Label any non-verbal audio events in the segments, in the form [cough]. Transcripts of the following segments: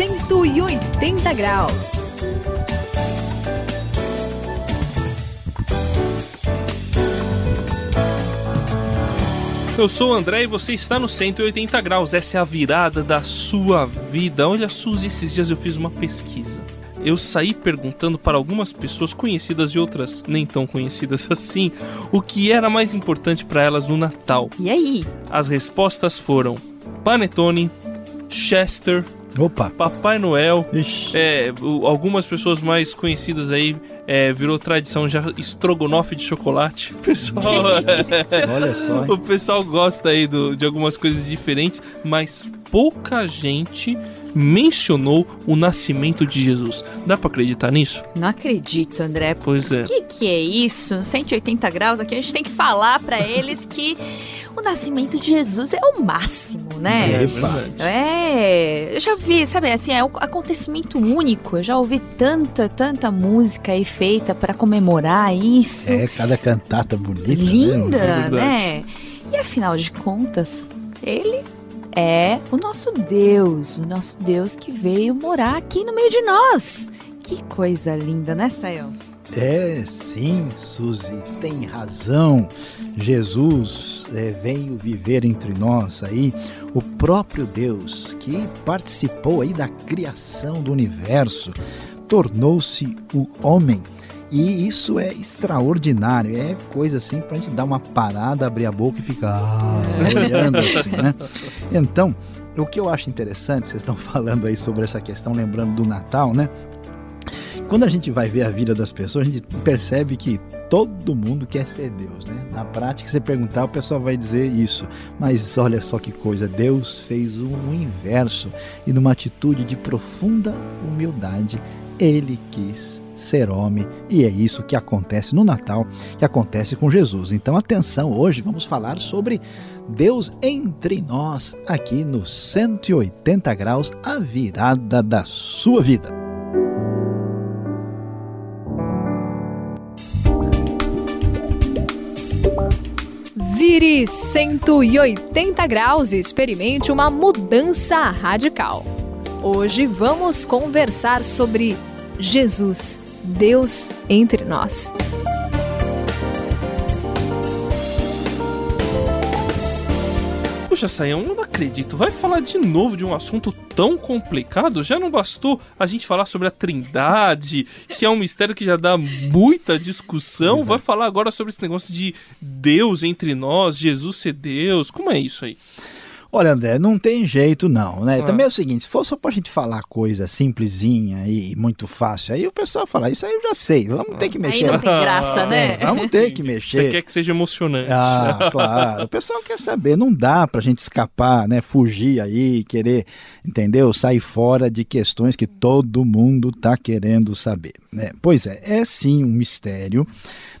180 graus. Eu sou o André e você está no 180 graus. Essa é a virada da sua vida. Olha, Suzy, esses dias eu fiz uma pesquisa. Eu saí perguntando para algumas pessoas conhecidas e outras nem tão conhecidas [laughs] assim o que era mais importante para elas no Natal. E aí? As respostas foram Panetone, Chester, Opa! Papai Noel. Ixi. É, algumas pessoas mais conhecidas aí é, virou tradição já estrogonofe de chocolate. O pessoal, Olha só. hein? o pessoal gosta aí do- de algumas coisas diferentes, mas pouca gente mencionou o nascimento de Jesus. Dá pra acreditar nisso? Não acredito, André. Pois é. O que, que é isso? No 180 graus aqui a gente tem que falar pra eles que o nascimento de Jesus é o máximo, né? Epa. É, eu já vi, sabe, assim, é um acontecimento único. Eu já ouvi tanta, tanta música aí feita pra comemorar isso. É, cada cantata bonita. Linda, Né? É verdade. né? E afinal de contas, ele é o nosso Deus, o nosso Deus que veio morar aqui no meio de nós. Que coisa linda, né, Sayão? É, sim, Suzy, tem razão. Jesus é, veio viver entre nós aí, o próprio Deus que participou aí da criação do universo, tornou-se o homem. E isso é extraordinário, é coisa assim pra gente dar uma parada, abrir a boca e ficar ah, olhando assim, né? Então, o que eu acho interessante, vocês estão [laughs] falando aí sobre essa questão, lembrando do Natal, né? Quando a gente vai ver a vida das pessoas, a gente percebe que todo mundo quer ser Deus, né? Na prática, se perguntar, o pessoal vai dizer isso. Mas olha só que coisa, Deus fez o inverso e numa atitude de profunda humildade, ele quis ser homem e é isso que acontece no Natal, que acontece com Jesus. Então, atenção, hoje vamos falar sobre Deus entre nós aqui no 180 graus, a virada da sua vida. Vire 180 graus e experimente uma mudança radical. Hoje vamos conversar sobre Jesus, Deus entre nós. Puxa, eu não acredito. Vai falar de novo de um assunto tão complicado? Já não bastou a gente falar sobre a Trindade, que é um mistério que já dá muita discussão? Vai falar agora sobre esse negócio de Deus entre nós, Jesus ser Deus? Como é isso aí? Olha, André, não tem jeito não, né? Ah. Também é o seguinte, se for só pra gente falar coisa simplesinha e muito fácil, aí o pessoal fala, isso aí eu já sei, vamos ter que Aí mexer. não tem graça, né? É, [laughs] vamos ter que mexer. Você quer que seja emocionante. Ah, [laughs] claro. O pessoal quer saber, não dá pra gente escapar, né? Fugir aí, querer, entendeu? Sair fora de questões que todo mundo tá querendo saber, né? Pois é, é sim um mistério.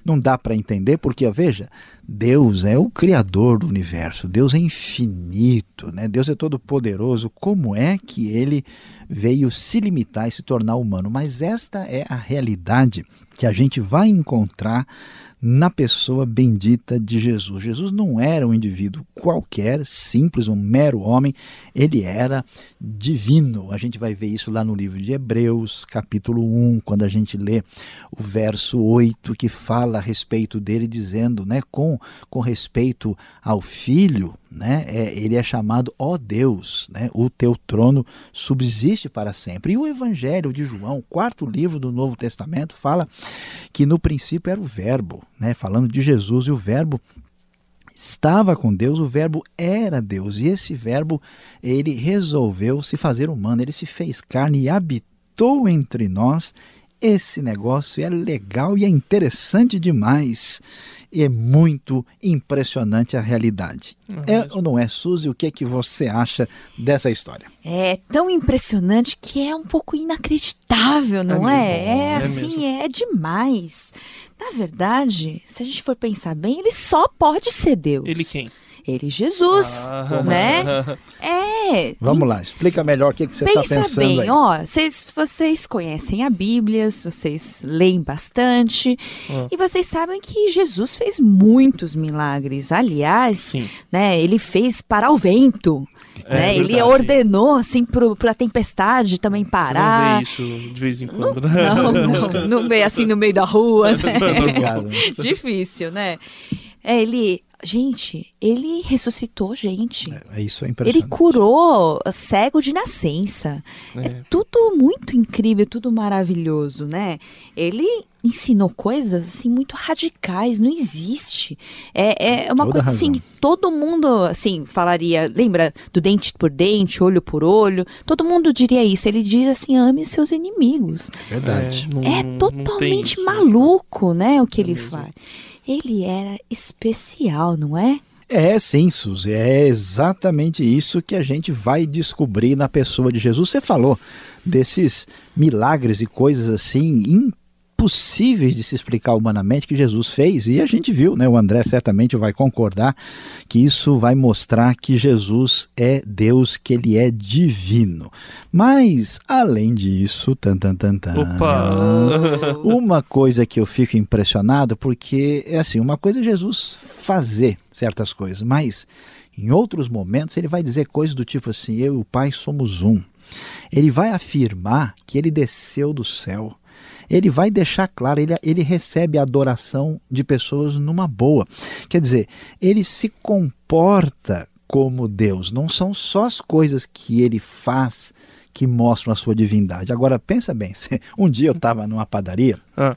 Não dá pra entender porque, veja, Deus é o criador do universo, Deus é infinito, né? Deus é todo poderoso. Como é que ele veio se limitar e se tornar humano? Mas esta é a realidade que a gente vai encontrar na pessoa bendita de Jesus. Jesus não era um indivíduo qualquer, simples, um mero homem, ele era divino. A gente vai ver isso lá no livro de Hebreus, capítulo 1, quando a gente lê o verso 8, que fala a respeito dele, dizendo, né, com, com respeito ao filho, né, é, ele é chamado ó Deus, né, o teu trono subsiste para sempre. E o Evangelho de João, quarto livro do Novo Testamento, fala que no princípio era o Verbo, né, falando de Jesus, e o Verbo estava com Deus, o verbo era Deus, e esse verbo ele resolveu se fazer humano, ele se fez carne e habitou entre nós. Esse negócio é legal e é interessante demais. E é muito impressionante a realidade. É ou não é, Suzy? O que é que você acha dessa história? É tão impressionante que é um pouco inacreditável, não é? mesmo, É, é assim, é demais. Na verdade, se a gente for pensar bem, ele só pode ser Deus. Ele quem? Ele, Jesus, Ah. né? É. Vamos lá, explica melhor o que, que você está Pensa pensando bem, aí. ó, vocês, vocês conhecem a Bíblia, vocês leem bastante Ah. e vocês sabem que Jesus fez muitos milagres. Aliás, Sim. né, ele fez parar o vento, É né? Ele ordenou assim pro, pra tempestade também parar. Você não vê isso de vez em quando, né? Não, não, não vê assim no meio da rua, [laughs] né? Obrigado. Difícil, né? É, ele, gente, ele ressuscitou gente. É, isso é Ele impressionante. curou cego de nascença. É. É. tudo muito incrível, tudo maravilhoso, né? Ele ensinou coisas assim muito radicais, não existe. É, é uma Toda coisa assim todo mundo assim falaria, lembra do dente por dente, olho por olho? Todo mundo diria isso. Ele diz assim: ame seus inimigos. Verdade. não- É não tem totalmente isso, maluco, né, o que ele mesmo. faz. Ele era especial, não é? É, sim, Suzy, é exatamente isso que a gente vai descobrir na pessoa de Jesus. Você falou desses milagres e coisas assim impossíveis de se explicar humanamente que Jesus fez e a gente viu, né? O André certamente vai concordar que isso vai mostrar que Jesus é Deus, que ele é divino. Mas além disso, tan tan tan tan. Opa! [laughs] Uma coisa que eu fico impressionado, porque é assim, uma coisa é Jesus fazer certas coisas, mas em outros momentos ele vai dizer coisas do tipo assim: eu e o Pai somos um. Ele vai afirmar que ele desceu do céu. Ele vai deixar claro, ele, ele recebe a adoração de pessoas numa boa. Quer dizer, ele se comporta como Deus. Não são só as coisas que ele faz que mostram a sua divindade. Agora, pensa bem, [laughs] um dia eu estava numa padaria Ah.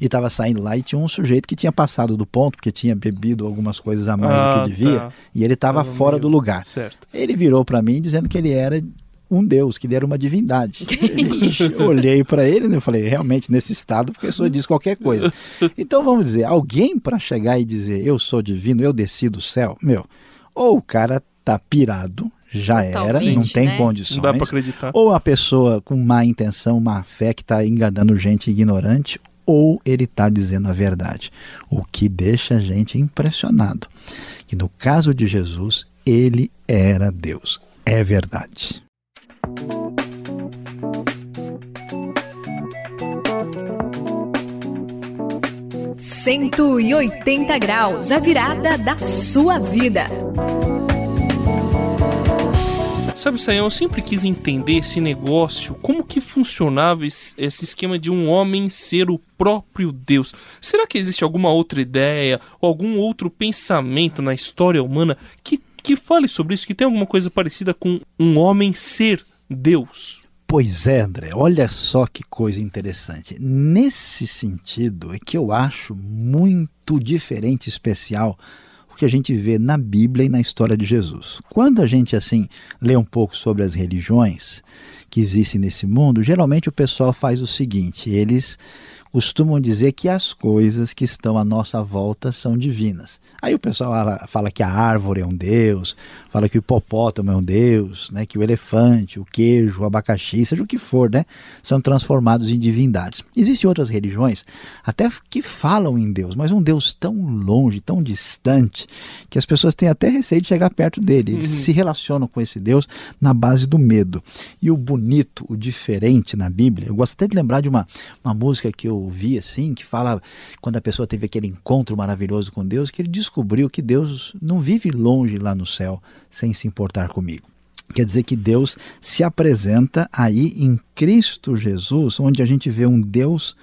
e estava saindo lá e tinha um sujeito que tinha passado do ponto, porque tinha bebido algumas coisas a mais Ah, do que devia, tá. e ele estava Tava fora meio- do lugar. Certo. Ele virou para mim dizendo que ele era um deus, que ele era uma divindade. Eu olhei para ele e eu falei, realmente, nesse estado, a pessoa diz qualquer coisa. Então vamos dizer, alguém para chegar e dizer eu sou divino, eu desci do céu, meu, ou o cara tá pirado, já era, não tem né? condições. Não dá pra acreditar. Ou a pessoa com má intenção, má fé, que está enganando gente ignorante, ou ele está dizendo a verdade. O que deixa a gente impressionado. Que no caso de Jesus, ele era Deus. É verdade. 180 graus, a virada da sua vida. Sabe, Sayão, eu sempre quis entender esse negócio, como que funcionava esse esse esquema de um homem ser o próprio Deus. Será que existe alguma outra ideia ou algum outro pensamento na história humana que, que fale sobre isso, que tem alguma coisa parecida com um homem ser Deus? Pois é, André, olha só que coisa interessante. Nesse sentido, é que eu acho muito diferente especial o que a gente vê na Bíblia e na história de Jesus. Quando a gente, assim, lê um pouco sobre as religiões que existem nesse mundo, geralmente o pessoal faz o seguinte: eles costumam dizer que as coisas que estão à nossa volta são divinas. Aí o pessoal fala, que a árvore é um deus, fala que o hipopótamo é um deus, né, que o elefante, o queijo, o abacaxi, seja o que for, né, são transformados em divindades. Existem outras religiões até que falam em Deus, mas um Deus tão longe, tão distante, que as pessoas têm até receio de chegar perto dele. Eles se relacionam com esse Deus na base do medo. E o bonito, o diferente na Bíblia, eu gosto até de lembrar de uma, uma música que eu ouvi assim, que fala quando a pessoa teve aquele encontro maravilhoso com Deus, que ele descobriu que Deus não vive longe lá no céu sem se importar comigo. Quer dizer que Deus se apresenta aí em Cristo Jesus, onde a gente vê um Deus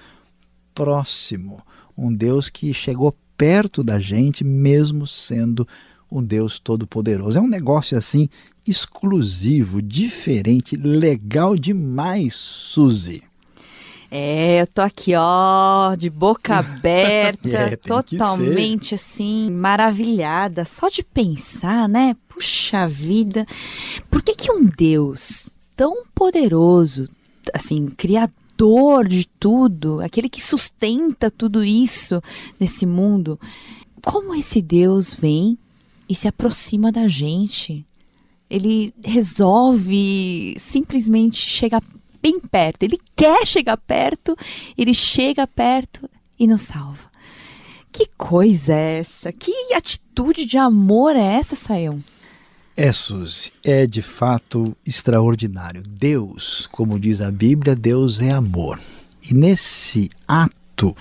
próximo, um Deus que chegou perto da gente, mesmo sendo um Deus todo-poderoso. É um negócio assim exclusivo, diferente, legal demais, Suzy. É, eu tô aqui, ó, de boca [laughs] aberta, É, totalmente assim, maravilhada. Só de pensar, né? Puxa vida. Por que que um Deus tão poderoso, assim, criador de tudo, aquele que sustenta tudo isso nesse mundo, como esse Deus vem e se aproxima da gente? Ele resolve simplesmente chegar bem perto. Ele quer chegar perto, ele chega perto e nos salva. Que coisa é essa? Que atitude de amor é essa, Saião? É, Suzy, é de fato extraordinário. Deus, como diz a Bíblia, Deus é amor. E nesse ato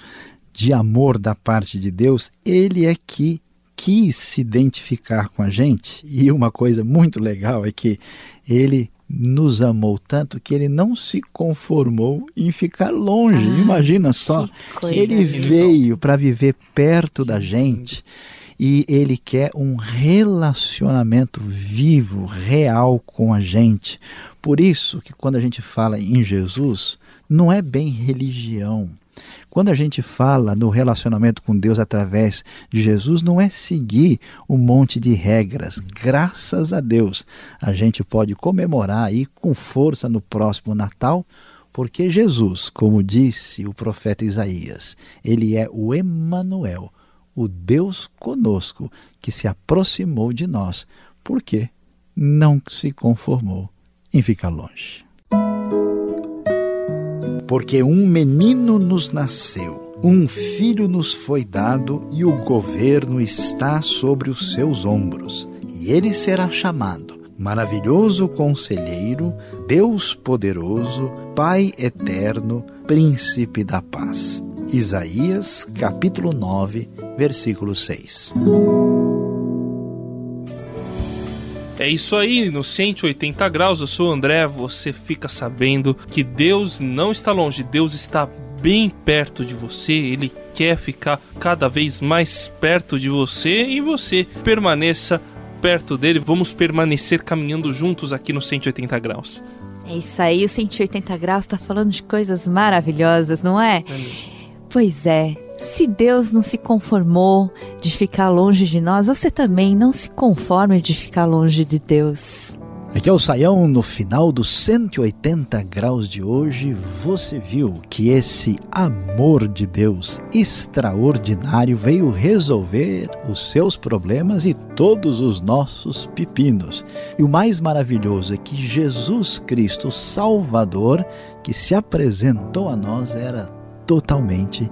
de amor da parte de Deus, ele é que quis se identificar com a gente. E uma coisa muito legal é que ele nos amou tanto que ele não se conformou em ficar longe. Ah, Imagina só, ele veio para viver perto da gente e ele quer um relacionamento vivo, real com a gente. Por isso que quando a gente fala em Jesus, não é bem religião. Quando a gente fala no relacionamento com Deus através de Jesus, não é seguir um monte de regras. Graças a Deus, a gente pode comemorar aí com força no próximo Natal, porque Jesus, como disse o profeta Isaías, ele é o Emanuel, o Deus conosco, que se aproximou de nós, porque não se conformou em ficar longe porque um menino nos nasceu, um filho nos foi dado e o governo está sobre os seus ombros. E ele será chamado Maravilhoso Conselheiro, Deus Poderoso, Pai Eterno, Príncipe da Paz. Isaías, capítulo 9, versículo 6. É isso aí, no 180 graus, eu sou o André, você fica sabendo que Deus não está longe, Deus está bem perto de você, ele quer ficar cada vez mais perto de você e você permaneça perto dele. Vamos permanecer caminhando juntos aqui no 180 graus. É isso aí, o 180 graus está falando de coisas maravilhosas, não é? é pois é. Se Deus não se conformou de ficar longe de nós, você também não se conforme de ficar longe de Deus. Aqui é o Saião, no final dos 180 graus de hoje, você viu que esse amor de Deus extraordinário veio resolver os seus problemas e todos os nossos pepinos. E o mais maravilhoso é que Jesus Cristo, Salvador, que se apresentou a nós, era totalmente